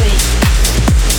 Wait.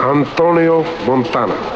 Antonio Montana.